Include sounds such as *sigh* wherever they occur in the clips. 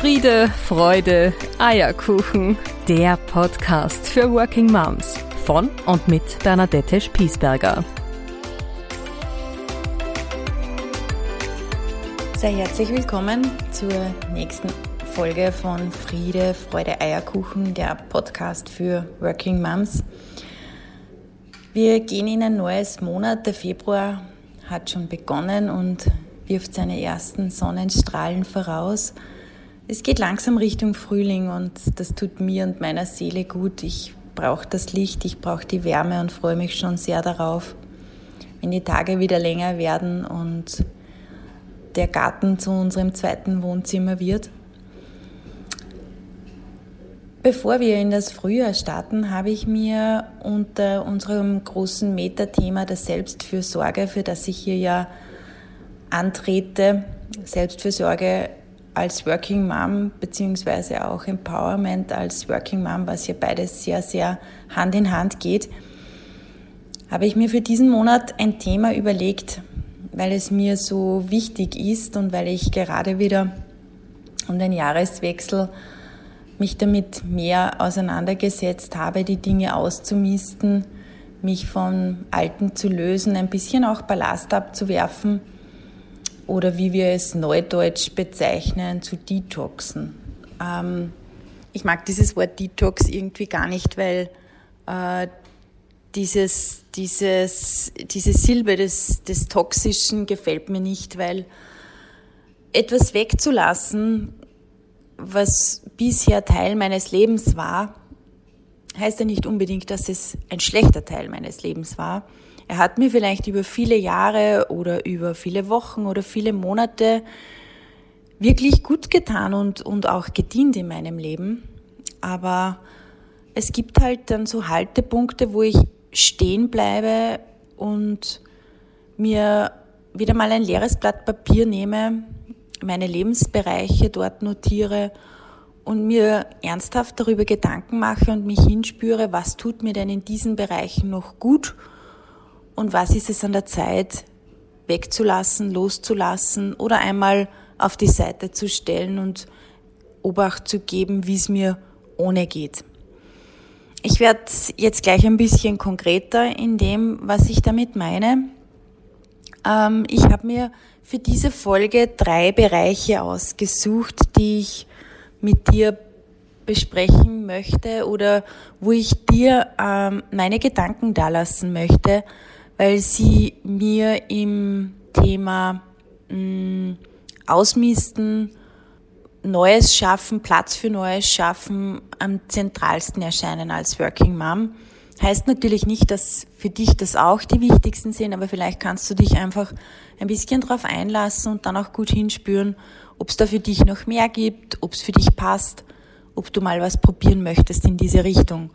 Friede, Freude, Eierkuchen. Der Podcast für Working Moms von und mit Bernadette Spiesberger. Sehr herzlich willkommen zur nächsten Folge von Friede, Freude, Eierkuchen, der Podcast für Working Moms. Wir gehen in ein neues Monat. Der Februar hat schon begonnen und wirft seine ersten Sonnenstrahlen voraus. Es geht langsam Richtung Frühling und das tut mir und meiner Seele gut. Ich brauche das Licht, ich brauche die Wärme und freue mich schon sehr darauf, wenn die Tage wieder länger werden und der Garten zu unserem zweiten Wohnzimmer wird. Bevor wir in das Frühjahr starten, habe ich mir unter unserem großen Metathema der Selbstfürsorge, für das ich hier ja antrete, Selbstfürsorge als Working Mom beziehungsweise auch Empowerment als Working Mom, was ja beides sehr, sehr Hand in Hand geht, habe ich mir für diesen Monat ein Thema überlegt, weil es mir so wichtig ist und weil ich gerade wieder um den Jahreswechsel mich damit mehr auseinandergesetzt habe, die Dinge auszumisten, mich vom Alten zu lösen, ein bisschen auch Ballast abzuwerfen oder wie wir es neudeutsch bezeichnen, zu detoxen. Ähm, ich mag dieses Wort Detox irgendwie gar nicht, weil äh, dieses, dieses, diese Silbe des, des Toxischen gefällt mir nicht, weil etwas wegzulassen, was bisher Teil meines Lebens war, heißt ja nicht unbedingt, dass es ein schlechter Teil meines Lebens war. Er hat mir vielleicht über viele Jahre oder über viele Wochen oder viele Monate wirklich gut getan und, und auch gedient in meinem Leben. Aber es gibt halt dann so Haltepunkte, wo ich stehen bleibe und mir wieder mal ein leeres Blatt Papier nehme, meine Lebensbereiche dort notiere und mir ernsthaft darüber Gedanken mache und mich hinspüre, was tut mir denn in diesen Bereichen noch gut und was ist es an der Zeit wegzulassen, loszulassen oder einmal auf die Seite zu stellen und Obacht zu geben, wie es mir ohne geht. Ich werde jetzt gleich ein bisschen konkreter in dem, was ich damit meine. Ähm, ich habe mir für diese Folge drei Bereiche ausgesucht, die ich mit dir besprechen möchte oder wo ich dir ähm, meine Gedanken dalassen möchte, weil sie mir im Thema mh, mm, Ausmisten, Neues schaffen, Platz für Neues schaffen am zentralsten erscheinen als Working Mom. Heißt natürlich nicht, dass für dich das auch die wichtigsten sind, aber vielleicht kannst du dich einfach ein bisschen drauf einlassen und dann auch gut hinspüren, ob es da für dich noch mehr gibt, ob es für dich passt, ob du mal was probieren möchtest in diese Richtung.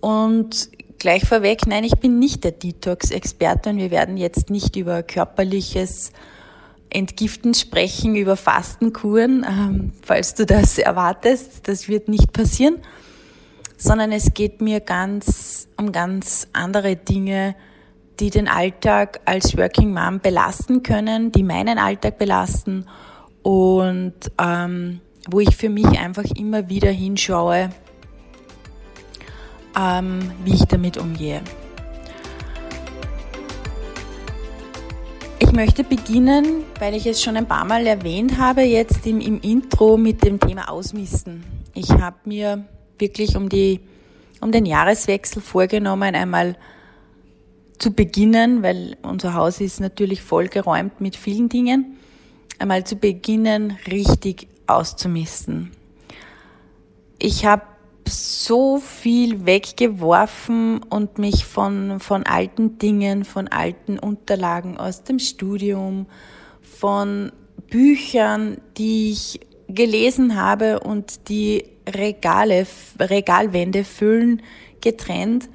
Und Gleich vorweg, nein, ich bin nicht der Detox-Experte und wir werden jetzt nicht über körperliches Entgiften sprechen, über Fastenkuren, ähm, falls du das erwartest. Das wird nicht passieren, sondern es geht mir ganz um ganz andere Dinge, die den Alltag als Working Mom belasten können, die meinen Alltag belasten und ähm, wo ich für mich einfach immer wieder hinschaue, ähm, wie ich damit umgehe. Ich möchte beginnen, weil ich es schon ein paar Mal erwähnt habe, jetzt im, im Intro mit dem Thema Ausmisten. Ich habe mir wirklich um, die, um den Jahreswechsel vorgenommen, einmal zu beginnen, weil unser Haus ist natürlich vollgeräumt mit vielen Dingen, einmal zu beginnen, richtig auszumisten. Ich habe so viel weggeworfen und mich von, von alten Dingen, von alten Unterlagen aus dem Studium, von Büchern, die ich gelesen habe und die Regale, Regalwände füllen, getrennt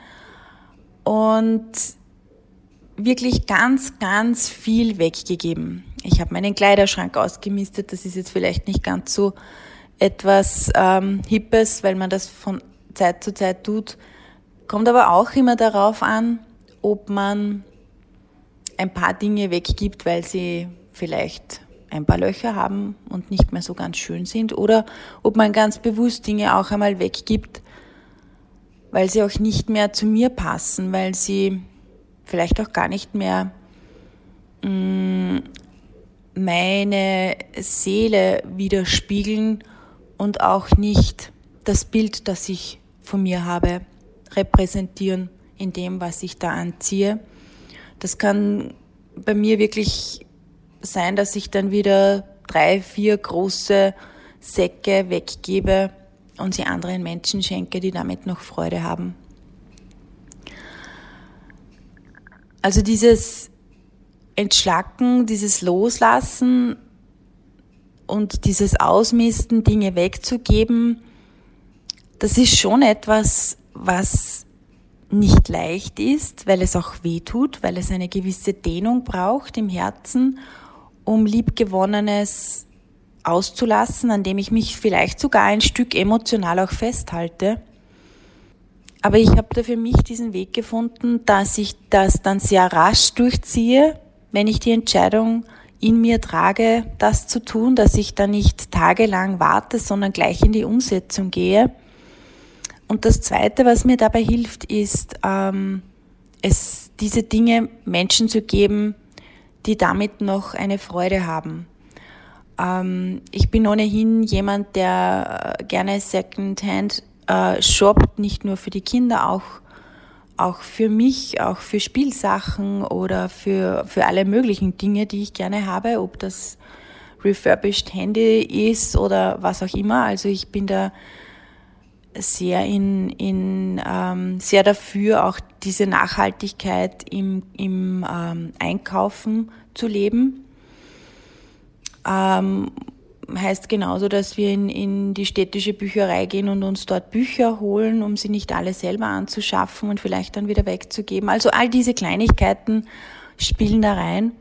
und wirklich ganz, ganz viel weggegeben. Ich habe meinen Kleiderschrank ausgemistet, das ist jetzt vielleicht nicht ganz so etwas ähm, Hippes, weil man das von Zeit zu Zeit tut. Kommt aber auch immer darauf an, ob man ein paar Dinge weggibt, weil sie vielleicht ein paar Löcher haben und nicht mehr so ganz schön sind oder ob man ganz bewusst Dinge auch einmal weggibt, weil sie auch nicht mehr zu mir passen, weil sie vielleicht auch gar nicht mehr mh, mm, meine Seele widerspiegeln und auch nicht das Bild, das ich von mir habe, repräsentieren in dem, was ich da anziehe. Das kann bei mir wirklich sein, dass ich dann wieder drei, vier große Säcke weggebe und sie anderen Menschen schenke, die damit noch Freude haben. Also dieses Entschlacken, dieses Loslassen und dieses Ausmisten, Dinge wegzugeben, das ist schon etwas, was nicht leicht ist, weil es auch weh tut, weil es eine gewisse Dehnung braucht im Herzen, um liebgewonnenes auszulassen, an dem ich mich vielleicht sogar ein Stück emotional auch festhalte. Aber ich habe da für mich diesen Weg gefunden, dass ich das dann sehr rasch durchziehe, wenn ich die Entscheidung in mir trage, das zu tun, dass ich da nicht tagelang warte, sondern gleich in die Umsetzung gehe. Und das Zweite, was mir dabei hilft, ist, ähm, es diese Dinge Menschen zu geben, die damit noch eine Freude haben. Ähm, ich bin ohnehin jemand, der äh, gerne Secondhand äh, shoppt, nicht nur für die Kinder, auch, auch für mich, auch für Spielsachen oder für, für alle möglichen Dinge, die ich gerne habe, ob das refurbished Handy ist oder was auch immer. Also ich bin da sehr in, in ähm, sehr dafür, auch diese Nachhaltigkeit im, im ähm, Einkaufen zu leben. Ähm, heißt genauso, dass wir in, in die städtische Bücherei gehen und uns dort Bücher holen, um sie nicht alle selber anzuschaffen und vielleicht dann wieder wegzugeben. Also all diese Kleinigkeiten spielen da rein.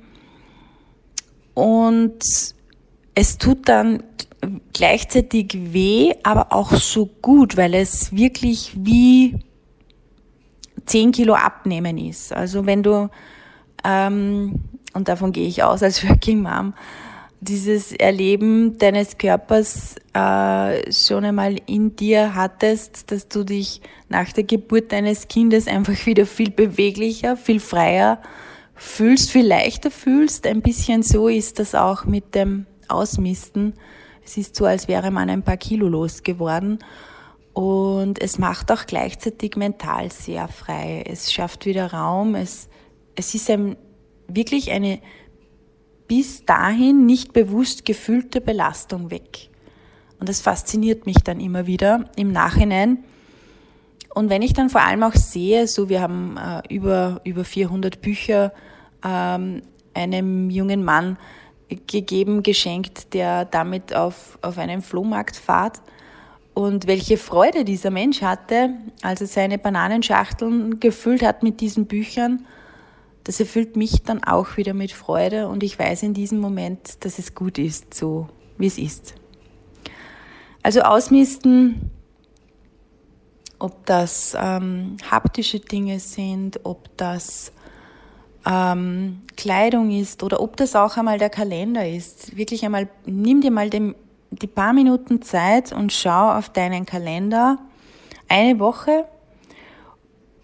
Und es tut dann gleichzeitig weh, aber auch so gut, weil es wirklich wie 10 Kilo abnehmen ist. Also wenn du, ähm, und davon gehe ich aus als *laughs* Working Mom, dieses Erleben deines Körpers äh, schon einmal in dir hattest, dass du dich nach der Geburt deines Kindes einfach wieder viel beweglicher, viel freier fühlst, viel leichter fühlst. Ein bisschen so ist das auch mit dem Ausmisten. Es ist so, als wäre man ein paar Kilo losgeworden. Und es macht auch gleichzeitig mental sehr frei. Es schafft wieder Raum. Es, es ist ein, wirklich eine bis dahin nicht bewusst gefühlte Belastung weg. Und das fasziniert mich dann immer wieder im Nachhinein. Und wenn ich dann vor allem auch sehe, so wir haben äh, über, über 400 Bücher ähm, einem jungen Mann gegeben, geschenkt, der damit auf, auf einen Flohmarkt fahrt. Und welche Freude dieser Mensch hatte, als er seine Bananenschachteln gefüllt hat mit diesen Büchern das erfüllt mich dann auch wieder mit Freude und ich weiß in diesem Moment, dass es gut ist, so wie es ist. Also ausmisten, ob das ähm, haptische Dinge sind, ob das ähm, Kleidung ist oder ob das auch einmal der Kalender ist. Wirklich einmal, nimm dir mal dem, die paar Minuten Zeit und schau auf deinen Kalender eine Woche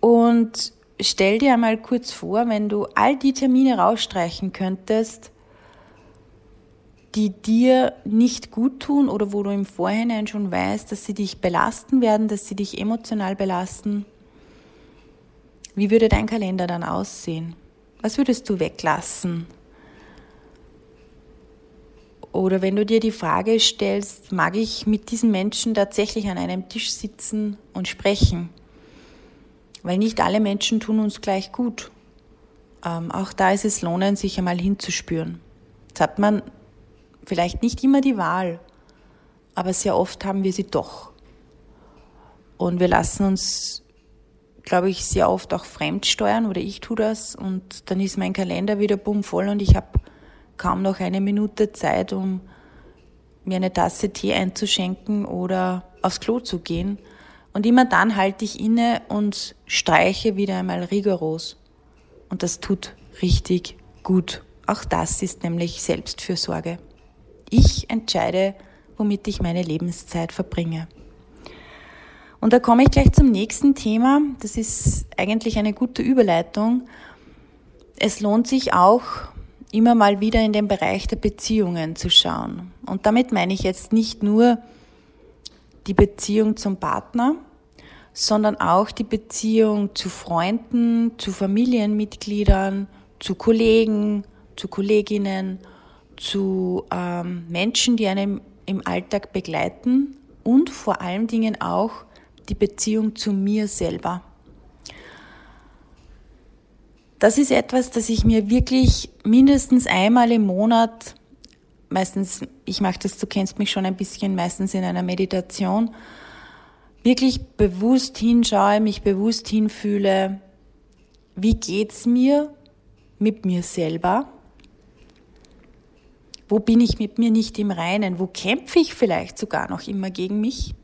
und stell dir einmal kurz vor, wenn du all die Termine rausstreichen könntest, die dir nicht gut tun oder wo du im Vorhinein schon weißt, dass sie dich belasten werden, dass sie dich emotional belasten. Wie würde dein Kalender dann aussehen? Was würdest du weglassen? Oder wenn du dir die Frage stellst, mag ich mit diesen Menschen tatsächlich an einem Tisch sitzen und sprechen? Weil nicht alle Menschen tun uns gleich gut. Ähm, auch da ist es lohnend, sich einmal hinzuspüren. Jetzt hat man vielleicht nicht immer die Wahl, aber sehr oft haben wir sie doch. Und wir lassen uns, glaube ich, sehr oft auch fremd steuern oder ich tue das und dann ist mein Kalender wieder bumm voll und ich habe kaum noch eine Minute Zeit, um mir eine Tasse Tee einzuschenken oder aufs Klo zu gehen. Und immer dann halte ich inne und streiche wieder einmal rigoros. Und das tut richtig gut. Auch das ist nämlich Selbstfürsorge. Ich entscheide, womit ich meine Lebenszeit verbringe. Und da komme ich gleich zum nächsten Thema. Das ist eigentlich eine gute Überleitung. Es lohnt sich auch, immer mal wieder in den Bereich der Beziehungen zu schauen. Und damit meine ich jetzt nicht nur die Beziehung zum Partner, sondern auch die Beziehung zu Freunden, zu Familienmitgliedern, zu Kollegen, zu Kolleginnen, zu ähm, Menschen, die einem im Alltag begleiten und vor allen Dingen auch die Beziehung zu mir selber. Das ist etwas, das ich mir wirklich mindestens einmal im Monat, meistens, ich mache das, du kennst mich schon ein bisschen, meistens in einer Meditation, wirklich bewusst hinschaue, mich bewusst hinfühle, wie geht's mir mit mir selber? Wo bin ich mit mir nicht im Reinen? Wo kämpfe ich vielleicht sogar noch immer gegen mich?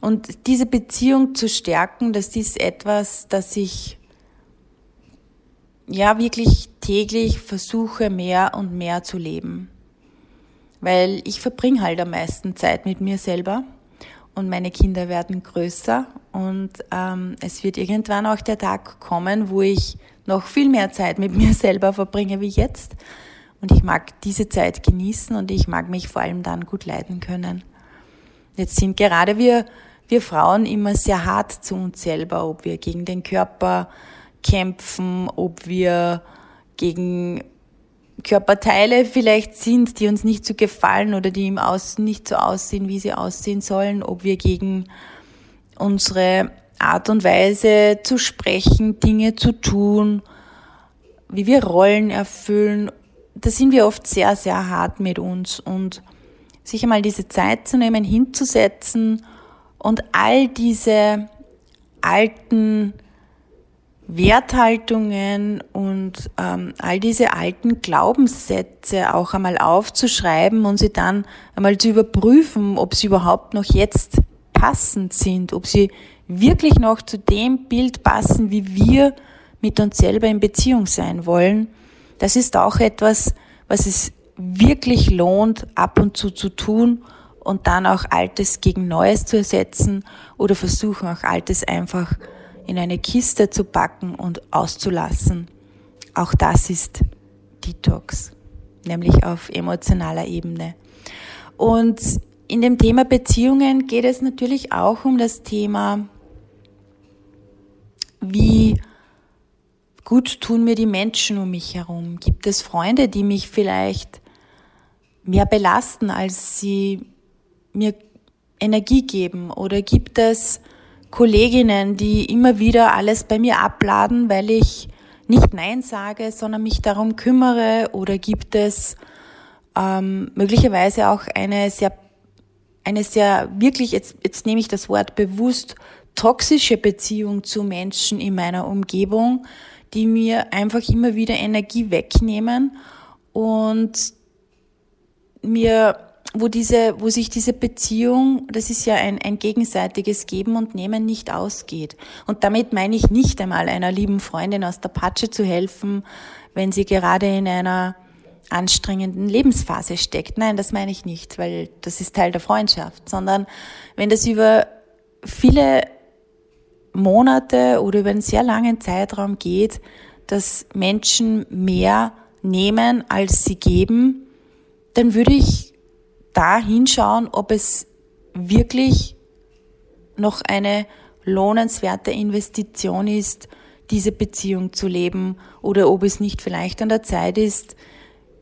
Und diese Beziehung zu stärken, das ist etwas, das ich ja wirklich täglich versuche mehr und mehr zu leben. Weil ich verbringe halt am meisten Zeit mit mir selber und meine Kinder werden größer und ähm, es wird irgendwann auch der Tag kommen, wo ich noch viel mehr Zeit mit *laughs* mir selber verbringe wie jetzt. Und ich mag diese Zeit genießen und ich mag mich vor allem dann gut leiden können. Jetzt sind gerade wir, wir Frauen immer sehr hart zu uns selber, ob wir gegen den Körper kämpfen, ob wir gegen Körperteile vielleicht sind, die uns nicht so gefallen oder die im Außen nicht so aussehen, wie sie aussehen sollen, ob wir gegen unsere Art und Weise zu sprechen, Dinge zu tun, wie wir Rollen erfüllen, da sind wir oft sehr, sehr hart mit uns. Und sich einmal diese Zeit zu nehmen, hinzusetzen und all diese alten Werthaltungen und ähm, all diese alten Glaubenssätze auch einmal aufzuschreiben und sie dann einmal zu überprüfen, ob sie überhaupt noch jetzt passend sind, ob sie wirklich noch zu dem Bild passen, wie wir mit uns selber in Beziehung sein wollen. Das ist auch etwas, was es wirklich lohnt, ab und zu zu tun und dann auch Altes gegen Neues zu ersetzen oder versuchen auch Altes einfach in eine Kiste zu packen und auszulassen. Auch das ist Detox, nämlich auf emotionaler Ebene. Und in dem Thema Beziehungen geht es natürlich auch um das Thema, wie gut tun mir die Menschen um mich herum. Gibt es Freunde, die mich vielleicht mehr belasten, als sie mir Energie geben? Oder gibt es Kolleginnen, die immer wieder alles bei mir abladen, weil ich nicht Nein sage, sondern mich darum kümmere? Oder gibt es ähm, möglicherweise auch eine sehr, eine sehr wirklich, jetzt, jetzt nehme ich das Wort bewusst, toxische Beziehung zu Menschen in meiner Umgebung, die mir einfach immer wieder Energie wegnehmen und mir wo diese, wo sich diese Beziehung, das ist ja ein, ein gegenseitiges Geben und Nehmen nicht ausgeht. Und damit meine ich nicht einmal einer lieben Freundin aus der Patsche zu helfen, wenn sie gerade in einer anstrengenden Lebensphase steckt. Nein, das meine ich nicht, weil das ist Teil der Freundschaft, sondern wenn das über viele Monate oder über einen sehr langen Zeitraum geht, dass Menschen mehr nehmen, als sie geben, dann würde ich da hinschauen, ob es wirklich noch eine lohnenswerte Investition ist, diese Beziehung zu leben oder ob es nicht vielleicht an der Zeit ist,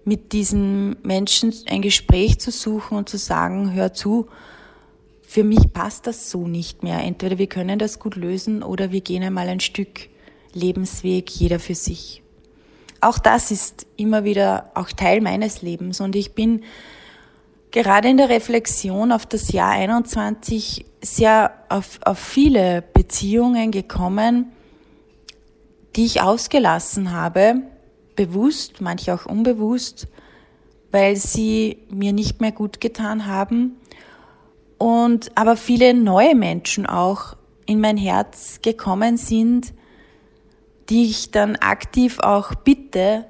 mit diesen Menschen ein Gespräch zu suchen und zu sagen, hör zu, für mich passt das so nicht mehr. Entweder wir können das gut lösen oder wir gehen einmal ein Stück Lebensweg, jeder für sich. Auch das ist immer wieder auch Teil meines Lebens und ich bin gerade in der Reflexion auf das Jahr 21 sehr auf, auf viele Beziehungen gekommen, die ich ausgelassen habe, bewusst, manche auch unbewusst, weil sie mir nicht mehr gut getan haben und aber viele neue Menschen auch in mein Herz gekommen sind, die ich dann aktiv auch bitte,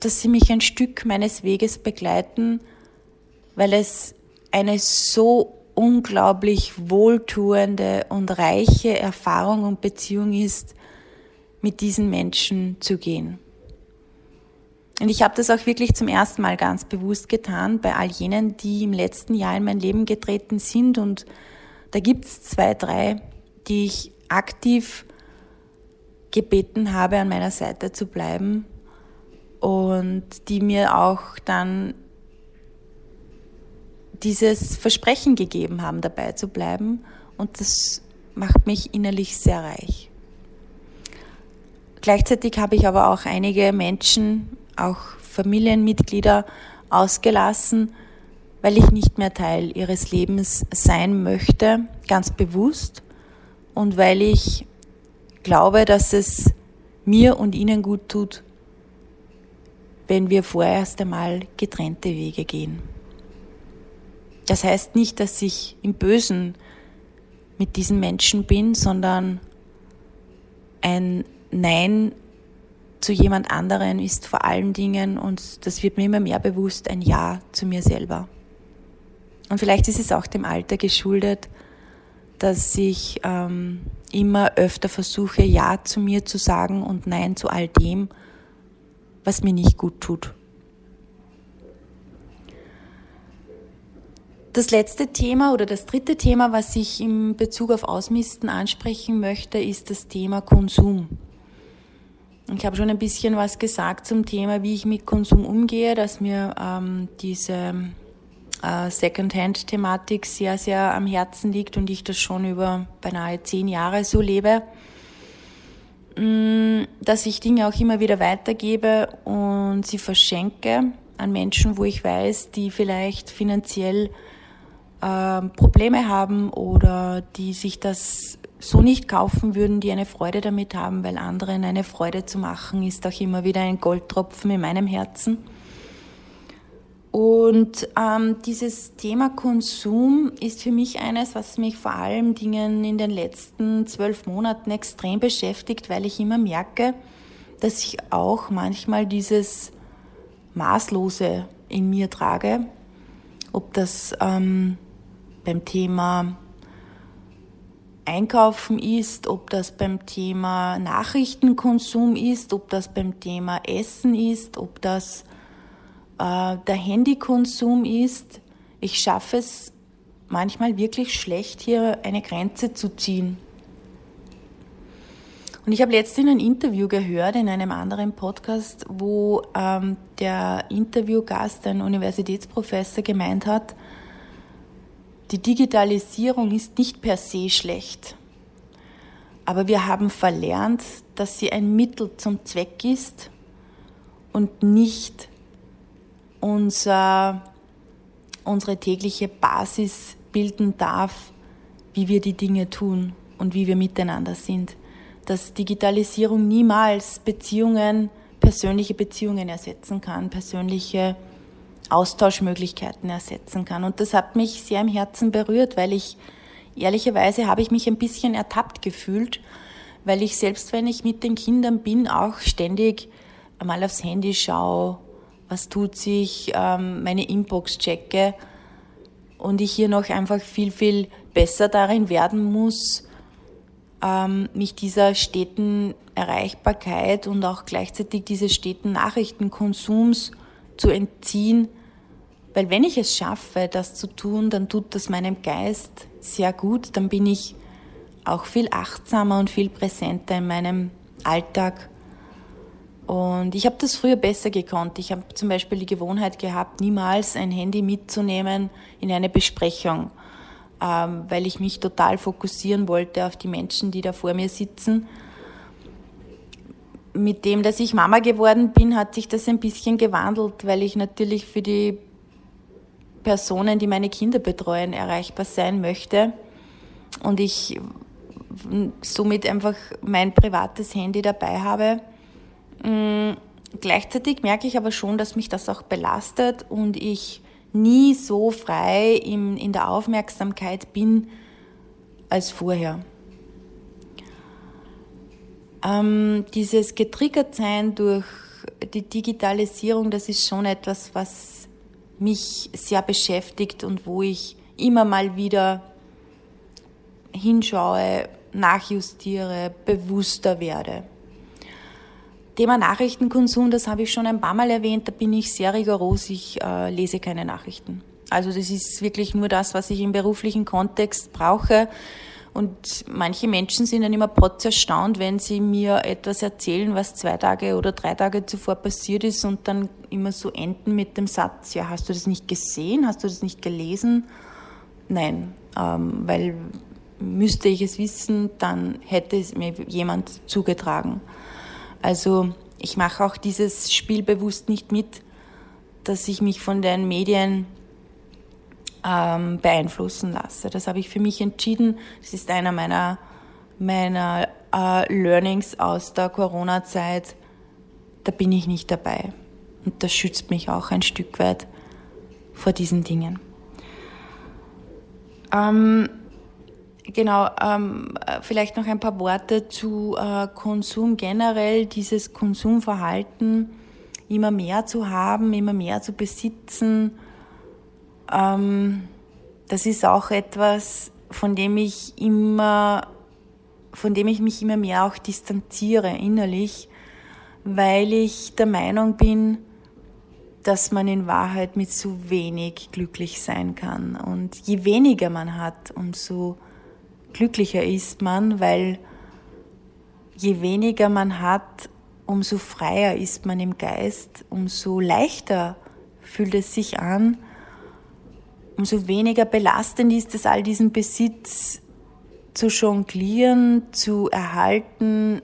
dass sie mich ein Stück meines Weges begleiten, weil es eine so unglaublich wohltuende und reiche Erfahrung und Beziehung ist, mit diesen Menschen zu gehen. Und ich habe das auch wirklich zum ersten Mal ganz bewusst getan bei all jenen, die im letzten Jahr in mein Leben getreten sind. Und da gibt es zwei, drei, die ich aktiv gebeten habe, an meiner Seite zu bleiben und die mir auch dann dieses Versprechen gegeben haben, dabei zu bleiben. Und das macht mich innerlich sehr reich. Gleichzeitig habe ich aber auch einige Menschen, auch Familienmitglieder ausgelassen, weil ich nicht mehr Teil ihres Lebens sein möchte, ganz bewusst, und weil ich glaube, dass es mir und ihnen gut tut, wenn wir vorerst einmal getrennte Wege gehen. Das heißt nicht, dass ich im Bösen mit diesen Menschen bin, sondern ein Nein zu jemand anderen ist vor allen Dingen, und das wird mir immer mehr bewusst, ein Ja zu mir selber. Und vielleicht ist es auch dem Alter geschuldet, dass ich ähm, immer öfter versuche, Ja zu mir zu sagen und Nein zu all dem, was mir nicht gut tut. Das letzte Thema oder das dritte Thema, was ich in Bezug auf Ausmisten ansprechen möchte, ist das Thema Konsum. Ich habe schon ein bisschen was gesagt zum Thema, wie ich mit Konsum umgehe, dass mir ähm, diese äh, Second-Hand-Thematik sehr, sehr am Herzen liegt und ich das schon über beinahe zehn Jahre so lebe. Mm, dass ich Dinge auch immer wieder weitergebe und sie verschenke an Menschen, wo ich weiß, die vielleicht finanziell äh, Probleme haben oder die sich das so nicht kaufen würden, die eine Freude damit haben, weil anderen eine Freude zu machen, ist auch immer wieder ein Goldtropfen in meinem Herzen. Und ähm, dieses Thema Konsum ist für mich eines, was mich vor allem Dingen in den letzten zwölf Monaten extrem beschäftigt, weil ich immer merke, dass ich auch manchmal dieses Maßlose in mir trage. Ob das ähm, beim Thema Einkaufen ist, ob das beim Thema Nachrichtenkonsum ist, ob das beim Thema Essen ist, ob das äh, der Handykonsum ist. Ich schaffe es manchmal wirklich schlecht, hier eine Grenze zu ziehen. Und ich habe letztens ein Interview gehört in einem anderen Podcast, wo ähm, der Interviewgast, ein Universitätsprofessor, gemeint hat, die Digitalisierung ist nicht per se schlecht, aber wir haben verlernt, dass sie ein Mittel zum Zweck ist und nicht unser, unsere tägliche Basis bilden darf, wie wir die Dinge tun und wie wir miteinander sind. Dass Digitalisierung niemals Beziehungen, persönliche Beziehungen ersetzen kann, persönliche Austauschmöglichkeiten ersetzen kann. Und das hat mich sehr im Herzen berührt, weil ich ehrlicherweise habe ich mich ein bisschen ertappt gefühlt, weil ich selbst, wenn ich mit den Kindern bin, auch ständig einmal aufs Handy schaue, was tut sich, ähm, meine Inbox checke und ich hier noch einfach viel, viel besser darin werden muss, ähm, mich dieser steten Erreichbarkeit und auch gleichzeitig dieses steten Nachrichtenkonsums zu entziehen, weil wenn ich es schaffe, das zu tun, dann tut das meinem Geist sehr gut, dann bin ich auch viel achtsamer und viel präsenter in meinem Alltag. Und ich habe das früher besser gekonnt. Ich habe zum Beispiel die Gewohnheit gehabt, niemals ein Handy mitzunehmen in eine Besprechung, ähm, weil ich mich total fokussieren wollte auf die Menschen, die da vor mir sitzen. Mit dem, dass ich Mama geworden bin, hat sich das ein bisschen gewandelt, weil ich natürlich für die Personen, die meine Kinder betreuen, erreichbar sein möchte. Und ich somit einfach mein privates Handy dabei habe. Mm, gleichzeitig merke ich aber schon, dass mich das auch belastet und ich nie so frei in, in der Aufmerksamkeit bin als vorher. Ähm, dieses Getriggertsein durch die Digitalisierung, das ist schon etwas, was mich sehr beschäftigt und wo ich immer mal wieder hinschaue, nachjustiere, bewusster werde. Thema Nachrichtenkonsum, das habe ich schon ein paar Mal erwähnt, da bin ich sehr rigoros, ich äh, lese keine Nachrichten. Also das ist wirklich nur das, was ich im beruflichen Kontext brauche. Und manche Menschen sind dann immer potz erstaunt, wenn sie mir etwas erzählen, was zwei Tage oder drei Tage zuvor passiert ist und dann immer so enden mit dem Satz, ja, hast du das nicht gesehen? Hast du das nicht gelesen? Nein, ähm, weil müsste ich es wissen, dann hätte es mir jemand zugetragen. Also ich mache auch dieses Spiel bewusst nicht mit, dass ich mich von den Medien ähm, beeinflussen lasse. Das habe ich für mich entschieden. Das ist einer meiner, meiner äh, Learnings aus der Corona-Zeit. Da bin ich nicht dabei. Und das schützt mich auch ein Stück weit vor diesen Dingen. Ähm, genau, ähm, vielleicht noch ein paar Worte zu äh, Konsum generell, dieses Konsumverhalten immer mehr zu haben, immer mehr zu besitzen ähm, das ist auch etwas, von dem ich immer, von dem ich mich immer mehr auch distanziere innerlich, weil ich der Meinung bin, dass man in Wahrheit mit zu wenig glücklich sein kann. Und je weniger man hat, umso glücklicher ist man, weil je weniger man hat, umso freier ist man im Geist, umso leichter fühlt es sich an, umso weniger belastend ist es, all diesen Besitz zu jonglieren, zu erhalten,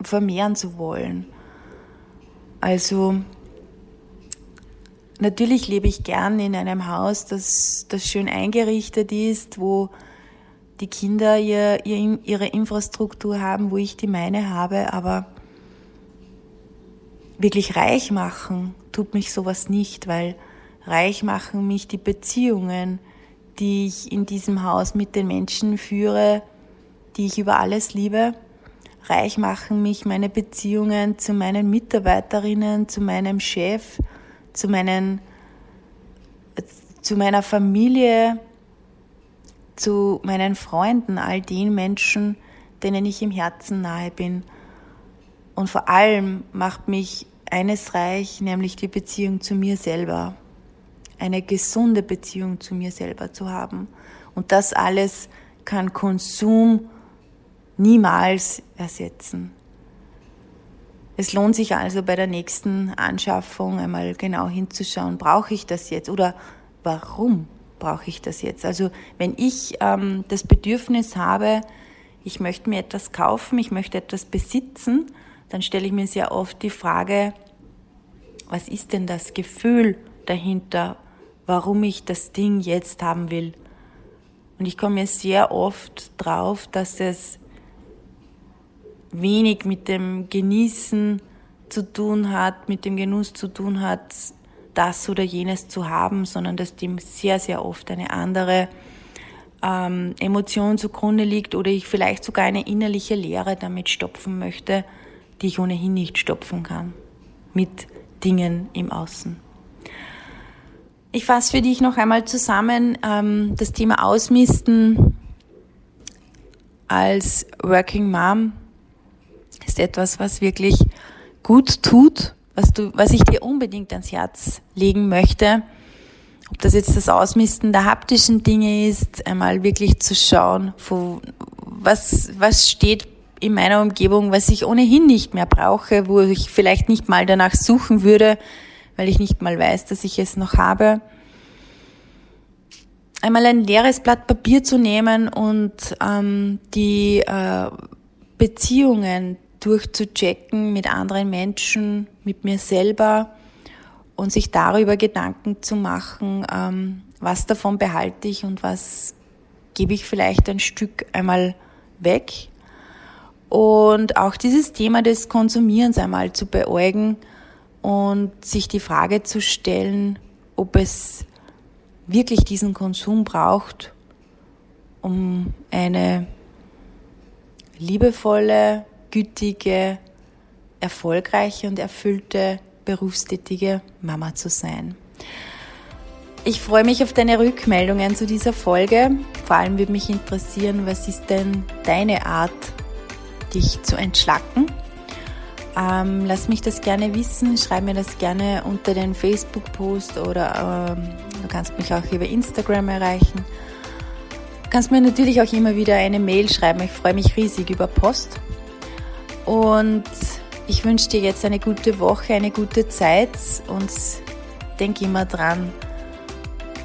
vermehren zu wollen. Also natürlich lebe ich gern in einem Haus, das, das schön eingerichtet ist, wo die Kinder ihr, ihr, ihre Infrastruktur haben, wo ich die meine habe, aber wirklich reich machen tut mich sowas nicht, weil reich machen mich die Beziehungen, die ich in diesem Haus mit den Menschen führe, die ich über alles liebe. Reich machen mich meine Beziehungen zu meinen Mitarbeiterinnen, zu meinem Chef, zu meinen, zu meiner Familie, zu meinen Freunden, all den Menschen, denen ich im Herzen nahe bin. Und vor allem macht mich eines reich, nämlich die Beziehung zu mir selber eine gesunde Beziehung zu mir selber zu haben. Und das alles kann Konsum niemals ersetzen. Es lohnt sich also bei der nächsten Anschaffung einmal genau hinzuschauen, brauche ich das jetzt oder warum brauche ich das jetzt? Also wenn ich ähm, das Bedürfnis habe, ich möchte mir etwas kaufen, ich möchte etwas besitzen, dann stelle ich mir sehr oft die Frage, was ist denn das Gefühl dahinter? Warum ich das Ding jetzt haben will. Und ich komme sehr oft drauf, dass es wenig mit dem Genießen zu tun hat, mit dem Genuss zu tun hat, das oder jenes zu haben, sondern dass dem sehr, sehr oft eine andere ähm, Emotion zugrunde liegt oder ich vielleicht sogar eine innerliche Leere damit stopfen möchte, die ich ohnehin nicht stopfen kann mit Dingen im Außen. Ich fasse für dich noch einmal zusammen ähm, das Thema Ausmisten als Working Mom ist etwas, was wirklich gut tut, was, du, was ich dir unbedingt ans Herz legen möchte. Ob das jetzt das Ausmisten der haptischen Dinge ist, einmal wirklich zu schauen, wo, was, was steht in meiner Umgebung, was ich ohnehin nicht mehr brauche, wo ich vielleicht nicht mal danach suchen würde, weil ich nicht mal weiß, dass ich es noch habe. Einmal ein leeres Blatt Papier zu nehmen und ähm, die äh, Beziehungen durchzuchecken mit anderen Menschen, mit mir selber und sich darüber Gedanken zu machen, ähm, was davon behalte ich und was gebe ich vielleicht ein Stück einmal weg. Und auch dieses Thema des Konsumierens einmal zu beäugen, und sich die Frage zu stellen, ob es wirklich diesen Konsum braucht, um eine liebevolle, gütige, erfolgreiche und erfüllte berufstätige Mama zu sein. Ich freue mich auf deine Rückmeldungen zu dieser Folge. Vor allem würde mich interessieren, was ist denn deine Art, dich zu entschlacken? Ähm, lass mich das gerne wissen, schreib mir das gerne unter den Facebook-Post oder ähm, du kannst mich auch über Instagram erreichen. Du kannst mir natürlich auch immer wieder eine Mail schreiben. Ich freue mich riesig über Post. Und ich wünsche dir jetzt eine gute Woche, eine gute Zeit und denk immer dran,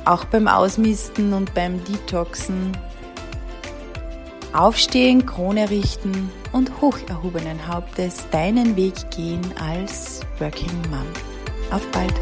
auch beim Ausmisten und beim Detoxen, aufstehen, Krone richten und hoch erhobenen Hauptes deinen Weg gehen als Working Mom. Auf bald!